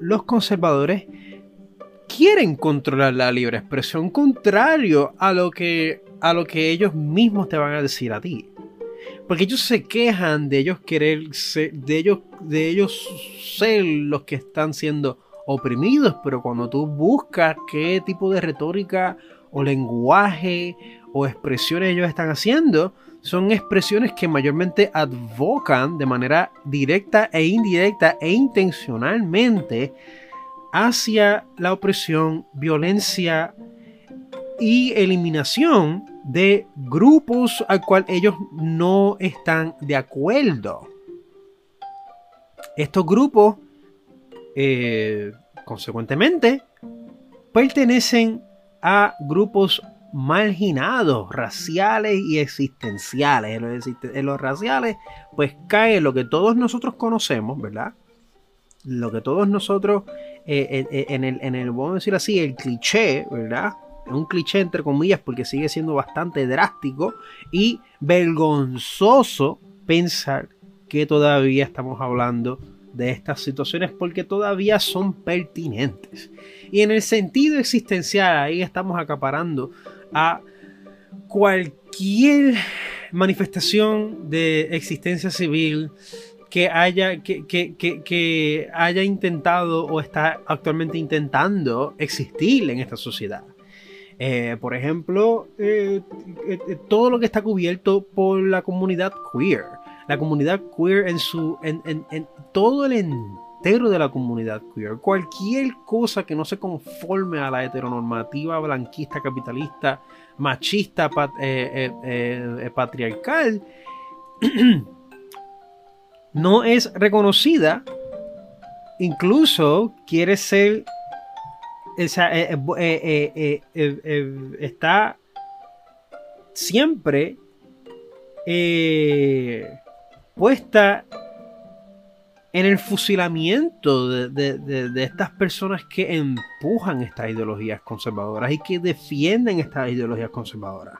los conservadores quieren controlar la libre expresión, contrario a lo que a lo que ellos mismos te van a decir a ti. Porque ellos se quejan de ellos querer ser, de ellos, de ellos ser los que están siendo oprimidos, pero cuando tú buscas qué tipo de retórica o lenguaje o expresiones ellos están haciendo, son expresiones que mayormente advocan de manera directa e indirecta e intencionalmente hacia la opresión, violencia y eliminación de grupos al cual ellos no están de acuerdo. Estos grupos, eh, consecuentemente, pertenecen a grupos marginados, raciales y existenciales. En los, raciales, pues cae lo que todos nosotros conocemos, ¿verdad? Lo que todos nosotros, eh, eh, en, el, en el, vamos a decir así, el cliché, ¿verdad? un cliché entre comillas porque sigue siendo bastante drástico y vergonzoso pensar que todavía estamos hablando de estas situaciones porque todavía son pertinentes. Y en el sentido existencial, ahí estamos acaparando a cualquier manifestación de existencia civil que haya, que, que haya intentado o está actualmente intentando existir en esta sociedad. Eh, por ejemplo, eh, eh, todo lo que está cubierto por la comunidad queer. La comunidad queer en su. en, todo el de la comunidad queer. Cualquier cosa que no se conforme a la heteronormativa blanquista, capitalista, machista, patriarcal. no es reconocida. Incluso quiere ser está siempre puesta en el fusilamiento de, estas personas que empujan estas ideologías conservadoras y que defienden estas ideologías conservadoras.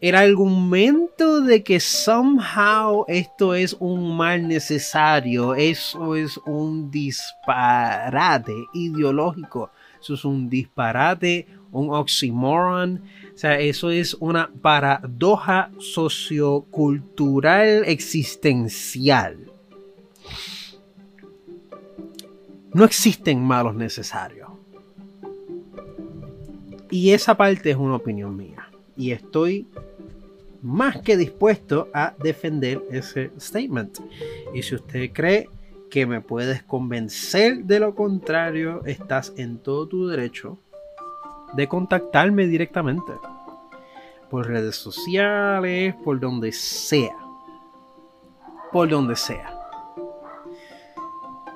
El argumento de que somehow esto es un mal necesario, eso es un disparate ideológico eso es un disparate, un oxymoron. O sea, eso es una paradoja sociocultural existencial. No existen malos necesarios. Y esa parte es una opinión mía. Y estoy más que dispuesto a defender ese statement. Y si usted cree que me puedes convencer de lo contrario, estás en todo tu derecho de contactarme directamente. Por redes sociales, por donde sea. Por donde sea.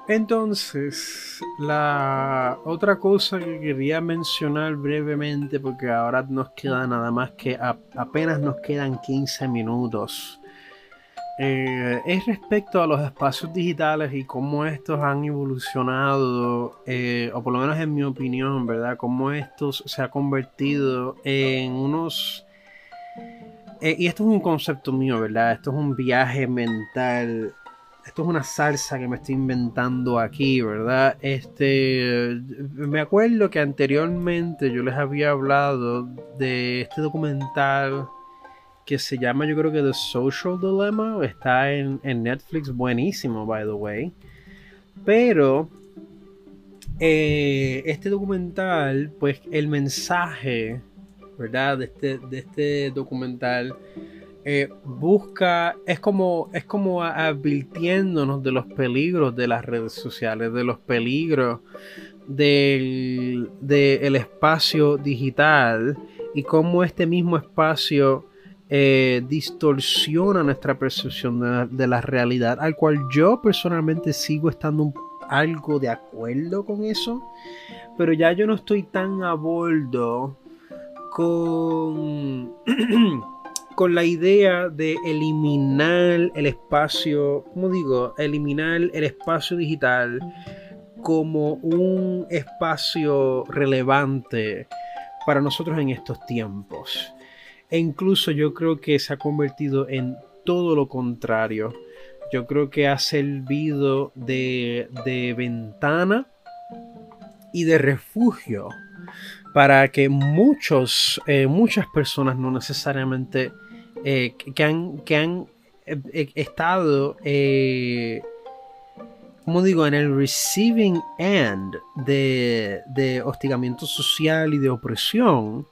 Entonces, la otra cosa que quería mencionar brevemente, porque ahora nos queda nada más que apenas nos quedan 15 minutos eh, es respecto a los espacios digitales y cómo estos han evolucionado, eh, o por lo menos en mi opinión, ¿verdad? Cómo estos se ha convertido en unos eh, y esto es un concepto mío, ¿verdad? Esto es un viaje mental. Esto es una salsa que me estoy inventando aquí, ¿verdad? Este, me acuerdo que anteriormente yo les había hablado de este documental que se llama, yo creo que The Social Dilemma. Está en, Netflix, buenísimo, by the way. Pero eh, este documental, pues el mensaje, ¿verdad? De este, de este documental eh, busca, es como, es como advirtiéndonos de los peligros de las redes sociales, de los peligros del, espacio digital y cómo este mismo espacio eh, distorsiona nuestra percepción de, la realidad, al cual yo personalmente sigo estando algo de acuerdo con eso, pero ya yo no estoy tan a bordo con, con la idea de eliminar el espacio, ¿cómo digo? Eliminar el espacio digital como un espacio relevante para nosotros en estos tiempos. E incluso yo creo que se ha convertido en todo lo contrario yo creo que ha servido de, ventana y de refugio para que muchos, eh, muchas personas no necesariamente eh, que han, que han eh, estado, como digo, en el receiving end de, de hostigamiento social y de opresión,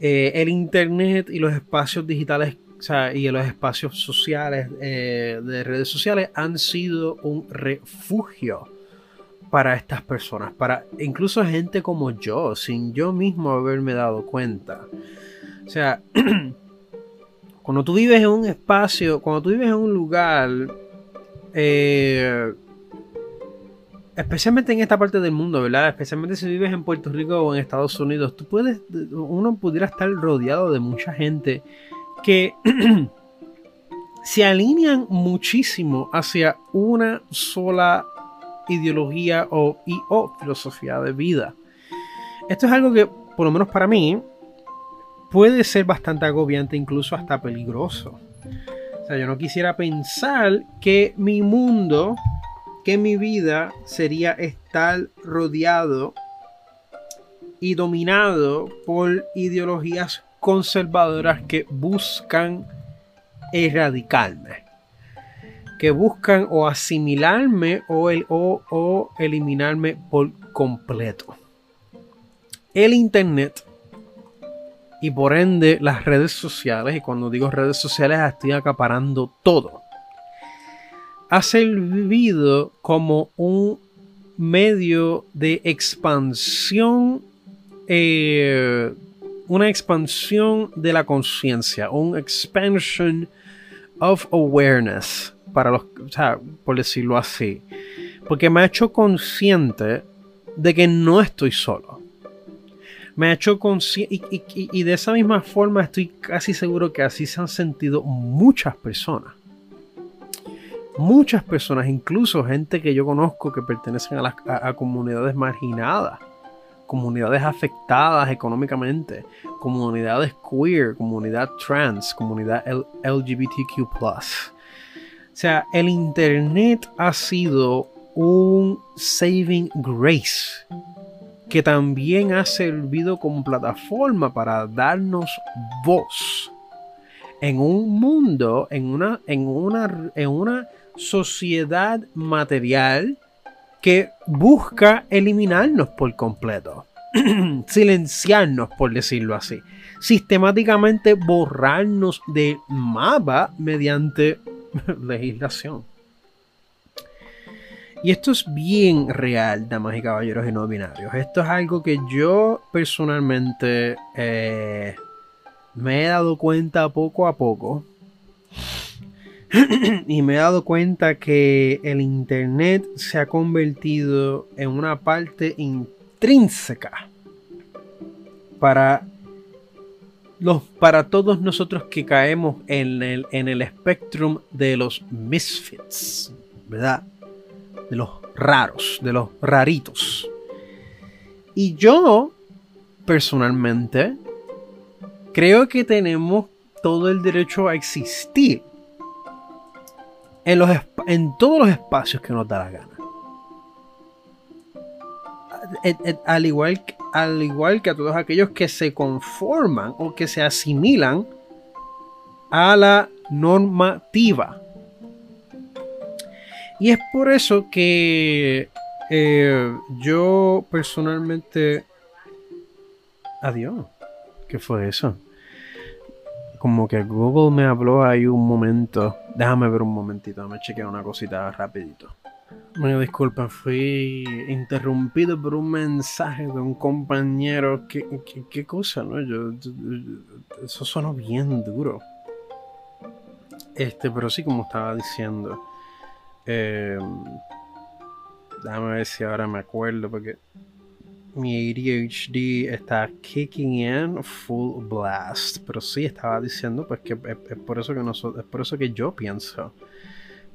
el Internet y los espacios digitales o sea, y los espacios sociales eh, de redes sociales han sido un refugio para estas personas, para incluso gente como yo, sin yo mismo haberme dado cuenta. O sea, cuando tú vives en un espacio, cuando tú vives en un lugar, eh, especialmente en esta parte del mundo, ¿verdad? Especialmente si vives en Puerto Rico o en Estados Unidos, tú puedes, uno pudiera estar rodeado de mucha gente que se alinean muchísimo hacia una sola ideología o, filosofía de vida. Esto es algo que, por lo menos para mí, puede ser bastante agobiante, incluso hasta peligroso. O sea, yo no quisiera pensar que mi mundo, que mi vida sería estar rodeado y dominado por ideologías conservadoras que buscan erradicarme, que buscan o asimilarme o, el, o, eliminarme por completo. El Internet y por ende las redes sociales, y cuando digo redes sociales estoy acaparando todo, ha servido como un medio de expansión eh, una expansión de la conciencia, un expansion of awareness, para los, por decirlo así, porque me ha hecho consciente de que no estoy solo. Me ha hecho consciente y, de esa misma forma estoy casi seguro que así se han sentido muchas personas muchas personas, incluso gente que yo conozco que pertenecen a, las, comunidades marginadas, comunidades afectadas económicamente, comunidades queer, comunidad trans, comunidad LGBTQ. O sea, el Internet ha sido un saving grace que también ha servido como plataforma para darnos voz en un mundo, en una, en una, en una sociedad material que busca eliminarnos por completo, silenciarnos por decirlo así, sistemáticamente borrarnos de mapa mediante legislación. Y esto es bien real, damas y caballeros y no binarios. Esto es algo que yo personalmente eh, me he dado cuenta poco a poco y me he dado cuenta que el Internet se ha convertido en una parte intrínseca para, los, para todos nosotros que caemos en el, en el spectrum de los misfits, ¿verdad? De los raros, de los raritos. Y yo, personalmente, creo que tenemos todo el derecho a existir en, los, en todos los espacios que nos da la gana. Al igual, al igual que a todos aquellos que se conforman o que se asimilan a la normativa. Y es por eso que eh, yo personalmente... Adiós. ¿Qué fue eso? Como que Google me habló ahí un momento. Déjame ver un momentito, me chequear una cosita rapidito. Me disculpa, fui interrumpido por un mensaje de un compañero. ¿Qué, qué, cosa, no? Yo, eso sonó bien duro. Este, pero sí, como estaba diciendo. Eh, déjame ver si ahora me acuerdo, porque mi ADHD está kicking in full blast. Pero sí estaba diciendo pues que es, por eso que nosotros, es por eso que yo pienso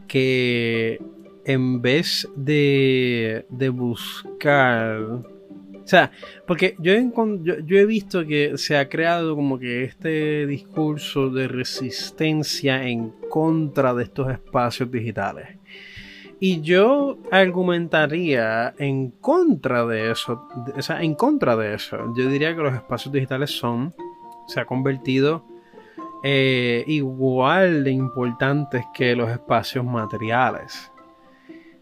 que en vez de, de buscar o sea, porque yo, yo, he visto que se ha creado como que este discurso de resistencia en contra de estos espacios digitales. Y yo argumentaría en contra de eso, o sea, en contra de eso. Yo diría que los espacios digitales son, se ha convertido eh, igual de importantes que los espacios materiales.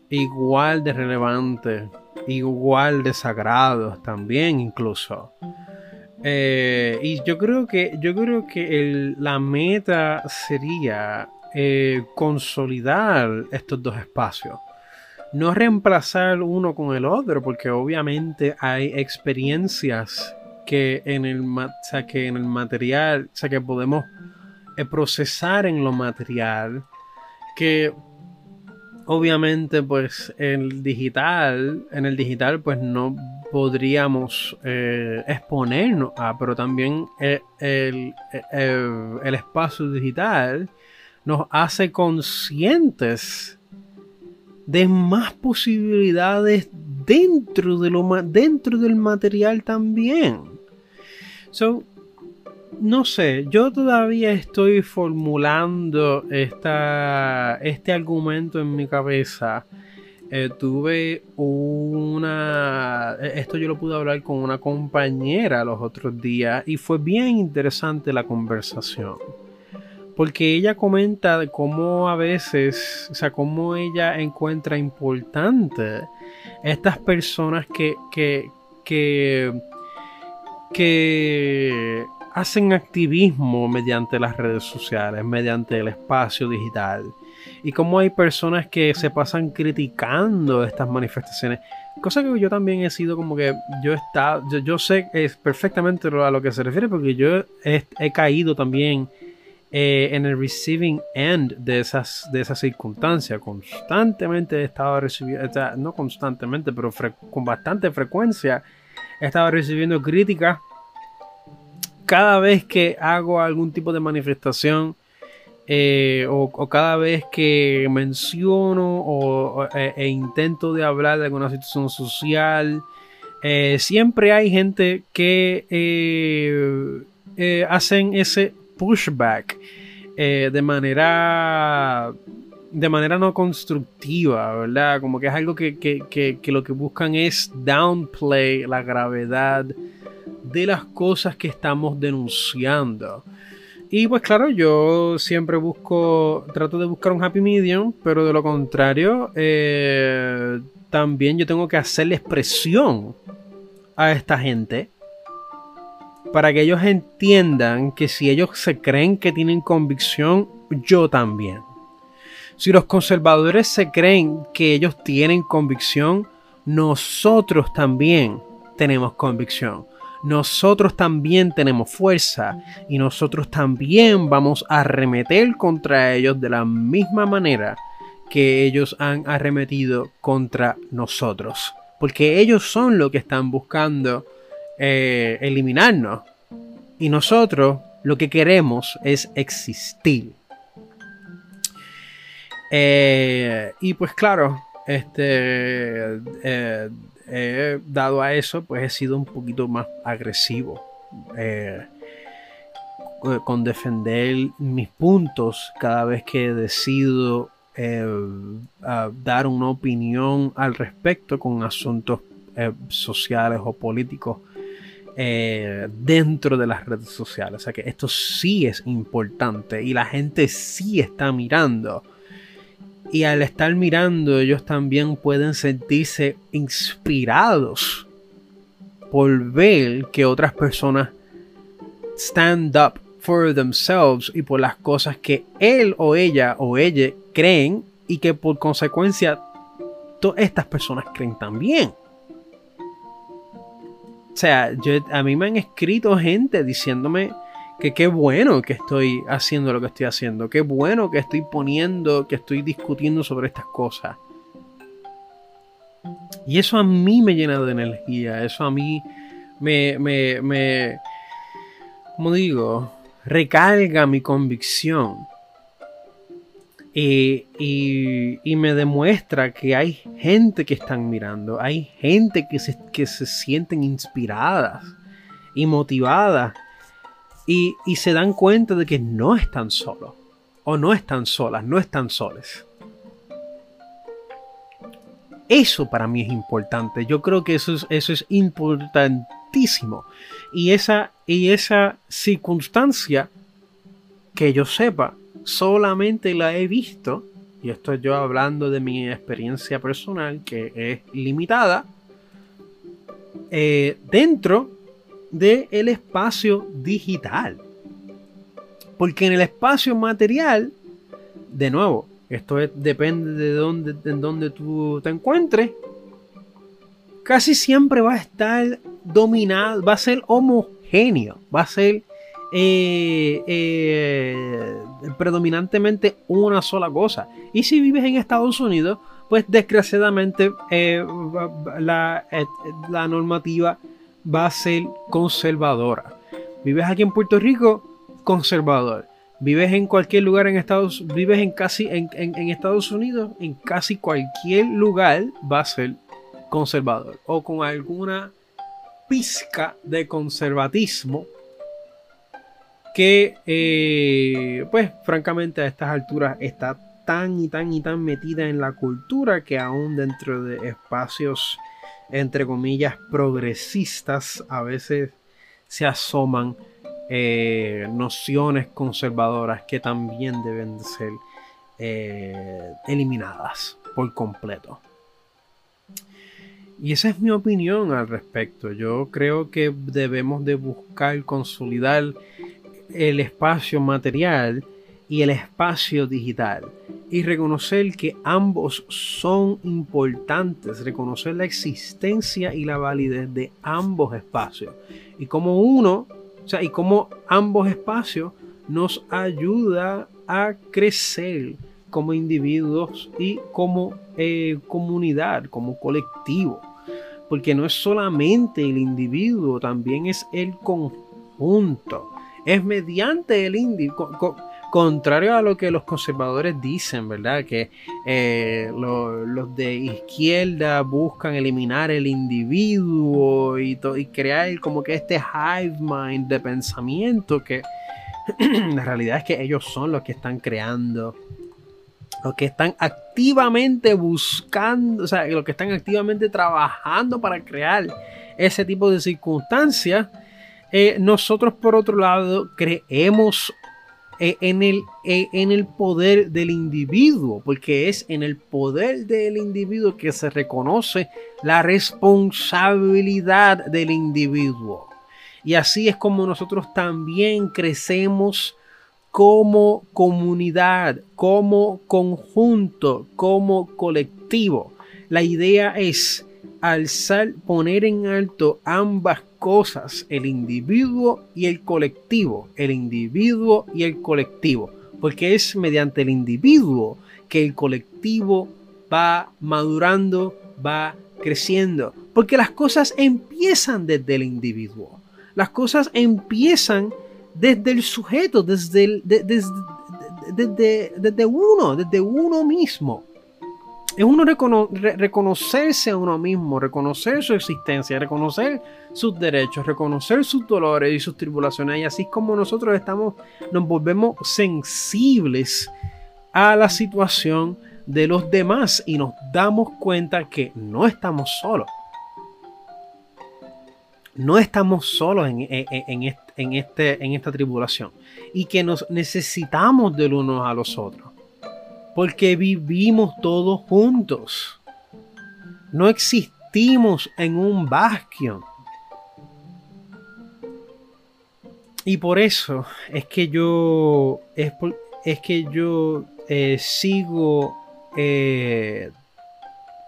Igual de relevantes, igual de sagrados también incluso. Eh, y yo creo que, yo creo que la meta sería eh, consolidar estos dos espacios. No reemplazar uno con el otro, porque obviamente hay experiencias que en el, que en el material, o sea, que podemos eh, procesar en lo material, que obviamente pues el digital, en el digital pues no podríamos eh, exponernos a, pero también el, el espacio digital nos hace conscientes de más posibilidades dentro, de lo, dentro del material también. So, no sé, yo todavía estoy formulando esta, este argumento en mi cabeza. Eh, tuve una... Esto yo lo pude hablar con una compañera los otros días y fue bien interesante la conversación porque ella comenta cómo a veces, o sea, cómo ella encuentra importante estas personas que, que, que, hacen activismo mediante las redes sociales, mediante el espacio digital. Y cómo hay personas que se pasan criticando estas manifestaciones. Cosa que yo también he sido como que yo está, yo, yo sé es perfectamente a lo que se refiere porque yo he caído también eh, en el receiving end de esas, de esas circunstancias. Constantemente he estado recibiendo, no constantemente, pero con bastante frecuencia he estado recibiendo críticas cada vez que hago algún tipo de manifestación. Eh, o, cada vez que menciono o, e, e, intento de hablar de alguna situación social, eh, siempre hay gente que hacen ese pushback eh, de manera de manera no constructiva, ¿verdad? Como que es algo que, lo que buscan es downplay la gravedad de las cosas que estamos denunciando. Y pues claro, yo siempre busco, trato de buscar un happy medium, pero de lo contrario, eh, también yo tengo que hacerle expresión a esta gente para que ellos entiendan que si ellos se creen que tienen convicción, yo también. Si los conservadores se creen que ellos tienen convicción, nosotros también tenemos convicción. Nosotros también tenemos fuerza y nosotros también vamos a arremeter contra ellos de la misma manera que ellos han arremetido contra nosotros. Porque ellos son los que están buscando eh, eliminarnos. Y nosotros lo que queremos es existir. Eh, y pues claro, este, eh, dado a eso, pues he sido un poquito más agresivo. con defender mis puntos cada vez que decido dar una opinión al respecto con asuntos sociales o políticos dentro de las redes sociales. O sea que esto sí es importante y la gente sí está mirando. Y al estar mirando, ellos también pueden sentirse inspirados por ver que otras personas stand up for themselves y por las cosas que él o ella o ella creen y que por consecuencia todas estas personas creen también. O sea, yo, a mí me han escrito gente diciéndome que qué bueno que estoy haciendo lo que estoy haciendo, qué bueno que estoy poniendo, que estoy discutiendo sobre estas cosas. Y eso a mí me llena de energía, eso a mí me, me, me como digo, recarga mi convicción. Y, me demuestra que hay gente que están mirando, hay gente que se, que se sienten inspiradas y motivadas y, y, se dan cuenta de que no están solos o no están solas, no están soles. Eso para mí es importante. Yo creo que eso es, eso es importantísimo. Y esa, y esa circunstancia, que yo sepa, solamente la he visto, y esto yo hablando de mi experiencia personal, que es limitada, eh, dentro del el espacio digital. Porque en el espacio material, de nuevo, esto depende de de dónde tú te encuentres, casi siempre va a estar dominado, va a ser homogéneo, va a ser eh, eh, predominantemente una sola cosa. Y si vives en Estados Unidos, pues desgraciadamente eh, la, la normativa va a ser conservadora. Vives aquí en Puerto Rico, conservador. Vives en cualquier lugar en Estados vives en casi en, en, Estados Unidos, en casi cualquier lugar va a ser conservador o con alguna pizca de conservatismo que eh, pues francamente a estas alturas está tan y tan y tan metida en la cultura que aún dentro de espacios entre comillas progresistas a veces se asoman eh, nociones conservadoras que también deben de ser eh, eliminadas por completo. Y esa es mi opinión al respecto. Yo creo que debemos de buscar consolidar el espacio material y el espacio digital y reconocer que ambos son importantes, reconocer la existencia y la validez de ambos espacios y como uno, o sea, y como ambos espacios nos ayuda a crecer como individuos y como eh, comunidad, como colectivo porque no es solamente el individuo, también es el conjunto. Es mediante el individuo. contrario a lo que los conservadores dicen, ¿verdad? Que eh, los de izquierda buscan eliminar el individuo y, y crear como que este hive mind de pensamiento que la realidad es que ellos son los que están creando los que están activamente buscando, o sea, los que están activamente trabajando para crear ese tipo de circunstancias, eh, nosotros por otro lado creemos eh, en, el, eh, en el poder del individuo, porque es en el poder del individuo que se reconoce la responsabilidad del individuo. Y así es como nosotros también crecemos como comunidad, como conjunto, como colectivo. La idea es alzar, poner en alto ambas cosas, el individuo y el colectivo, el individuo y el colectivo, porque es mediante el individuo que el colectivo va madurando, va creciendo, porque las cosas empiezan desde el individuo. Las cosas empiezan desde el sujeto, desde, desde, desde, uno, desde uno mismo. Es uno reconocerse a uno mismo, reconocer su existencia, reconocer sus derechos, reconocer sus dolores y sus tribulaciones. Y así como nosotros estamos, nos volvemos sensibles a la situación de los demás y nos damos cuenta que no estamos solos. No estamos solos en, en, este, esta tribulación y que nos necesitamos del unos a los otros porque vivimos todos juntos. No existimos en un bastion. Y por eso es que yo es, es que yo eh, sigo eh,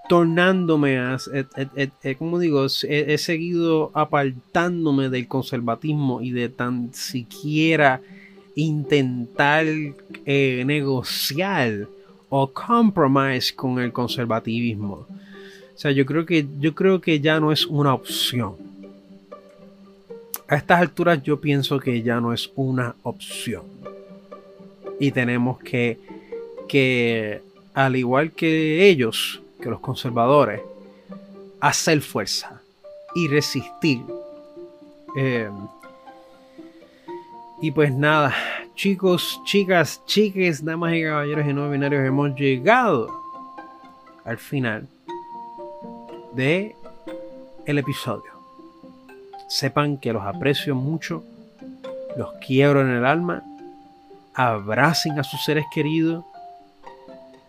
tornándome a, eh, como digo, he, seguido apartándome del conservatismo y de tan siquiera intentar negociar o compromise con el conservativismo. O sea, yo creo que yo creo que ya no es una opción. A estas alturas yo pienso que ya no es una opción. Y tenemos que, que al igual que ellos, que los conservadores, hacer fuerza y resistir. Eh, y pues nada, chicos, chicas, chiques, damas y caballeros y no binarios, hemos llegado al final de el episodio. Sepan que los aprecio mucho, los quiero en el alma, abracen a sus seres queridos,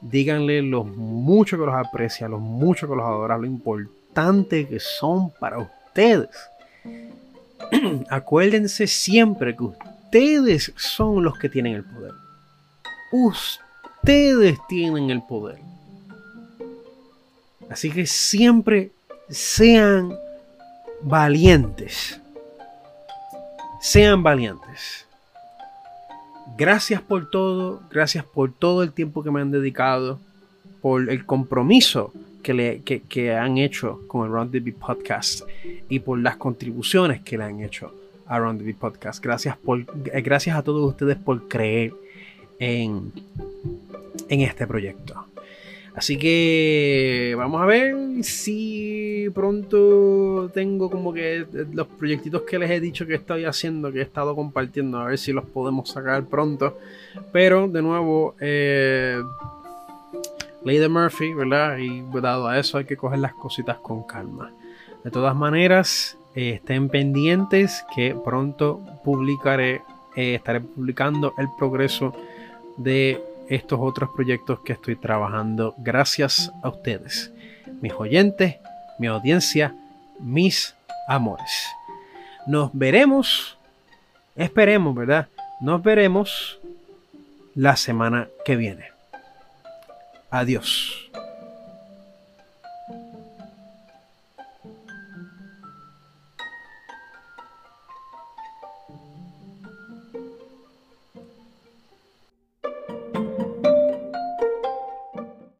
díganle lo mucho que los aprecia, lo mucho que los adora, lo importante que son para ustedes. Acuérdense siempre que ustedes ustedes son los que tienen el poder. Ustedes tienen el poder. Así que siempre sean valientes. Sean valientes. Gracias por todo, gracias por todo el tiempo que me han dedicado, por el compromiso que, le, que, han hecho con el Round Podcast y por las contribuciones que le han hecho Around the Podcast. Gracias, por, eh, gracias a todos ustedes por creer en, en este proyecto. Así que vamos a ver si pronto tengo como que los proyectitos que les he dicho que estoy haciendo, que he estado compartiendo, a ver si los podemos sacar pronto. Pero de nuevo, eh, Ley de Murphy, ¿verdad? Y dado a eso hay que coger las cositas con calma. De todas maneras, estén pendientes que pronto publicaré, eh, estaré publicando el progreso de estos otros proyectos que estoy trabajando gracias a ustedes, mis oyentes, mi audiencia, mis amores. Nos veremos, esperemos, ¿verdad? Nos veremos la semana que viene. Adiós.